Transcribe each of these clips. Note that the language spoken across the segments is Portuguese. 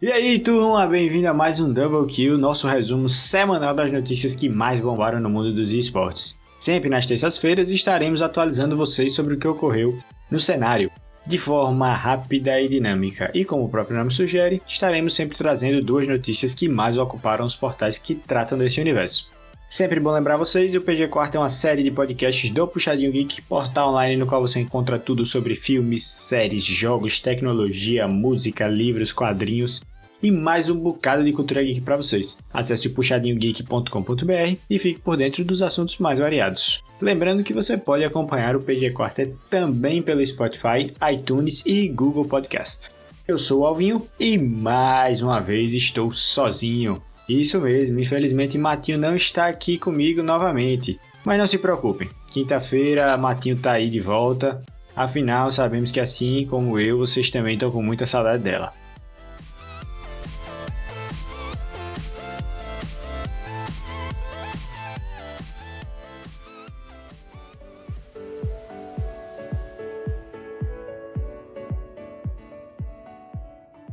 E aí, turma, bem-vindo a mais um Double Kill, nosso resumo semanal das notícias que mais bombaram no mundo dos esportes. Sempre nas terças-feiras estaremos atualizando vocês sobre o que ocorreu no cenário, de forma rápida e dinâmica. E como o próprio nome sugere, estaremos sempre trazendo duas notícias que mais ocuparam os portais que tratam desse universo. Sempre bom lembrar vocês, o PG Quarto é uma série de podcasts do Puxadinho Geek, portal online no qual você encontra tudo sobre filmes, séries, jogos, tecnologia, música, livros, quadrinhos e mais um bocado de cultura geek para vocês. Acesse puxadinhogeek.com.br e fique por dentro dos assuntos mais variados. Lembrando que você pode acompanhar o PG Quartet também pelo Spotify, iTunes e Google Podcast. Eu sou o Alvinho e mais uma vez estou sozinho. Isso mesmo, infelizmente Matinho não está aqui comigo novamente. Mas não se preocupem, quinta-feira Matinho está aí de volta. Afinal, sabemos que assim como eu, vocês também estão com muita saudade dela.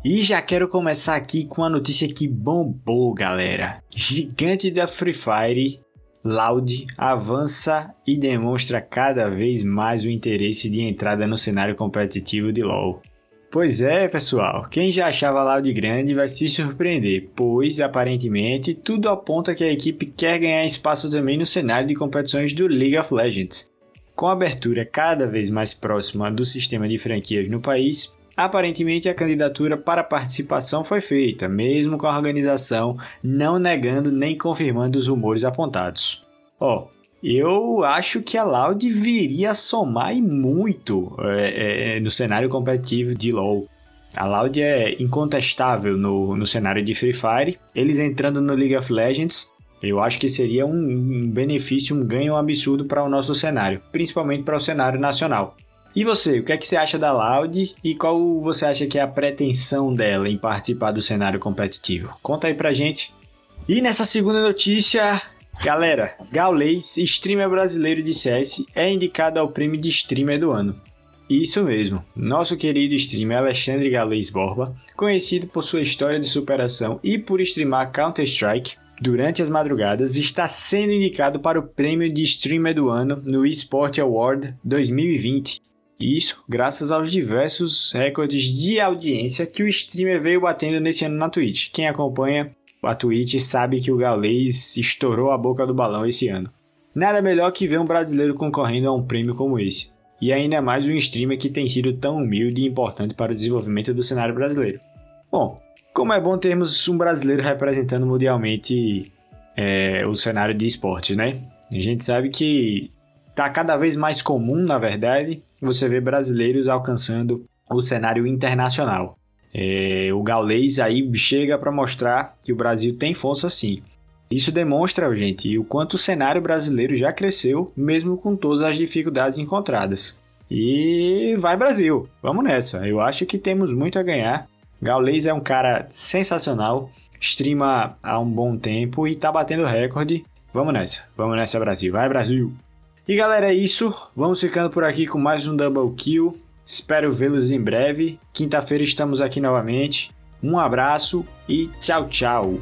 E já quero começar aqui com uma notícia que bombou, galera. Gigante da Free Fire, Loud, avança e demonstra cada vez mais o interesse de entrada no cenário competitivo de LoL. Pois é, pessoal, quem já achava Loud grande vai se surpreender, pois aparentemente tudo aponta que a equipe quer ganhar espaço também no cenário de competições do League of Legends. Com a abertura cada vez mais próxima do sistema de franquias no país, Aparentemente, a candidatura para participação foi feita, mesmo com a organização não negando nem confirmando os rumores apontados. Ó, oh, eu acho que a Loud viria a somar e muito é, é, no cenário competitivo de LoL. A Loud é incontestável no, no cenário de Free Fire. Eles entrando no League of Legends, eu acho que seria um, um benefício, um ganho absurdo para o nosso cenário, principalmente para o cenário nacional. E você, o que é que você acha da Loud e qual você acha que é a pretensão dela em participar do cenário competitivo? Conta aí pra gente. E nessa segunda notícia, galera, Gaules, streamer brasileiro de CS, é indicado ao prêmio de streamer do ano. Isso mesmo, nosso querido streamer Alexandre Galês Borba, conhecido por sua história de superação e por streamar Counter-Strike, durante as madrugadas, está sendo indicado para o prêmio de streamer do ano no eSport Award 2020, isso graças aos diversos recordes de audiência que o streamer veio batendo nesse ano na Twitch. Quem acompanha a Twitch sabe que o Galês estourou a boca do balão esse ano. Nada melhor que ver um brasileiro concorrendo a um prêmio como esse. E ainda mais um streamer que tem sido tão humilde e importante para o desenvolvimento do cenário brasileiro. Bom, como é bom termos um brasileiro representando mundialmente é, o cenário de esportes, né? A gente sabe que Está cada vez mais comum, na verdade, você ver brasileiros alcançando o cenário internacional. É, o gaulês aí chega para mostrar que o Brasil tem força sim. Isso demonstra, gente, o quanto o cenário brasileiro já cresceu, mesmo com todas as dificuldades encontradas. E vai Brasil, vamos nessa. Eu acho que temos muito a ganhar. Gaulês é um cara sensacional, streama há um bom tempo e tá batendo recorde. Vamos nessa, vamos nessa Brasil, vai Brasil! E galera, é isso. Vamos ficando por aqui com mais um Double Kill. Espero vê-los em breve. Quinta-feira estamos aqui novamente. Um abraço e tchau, tchau.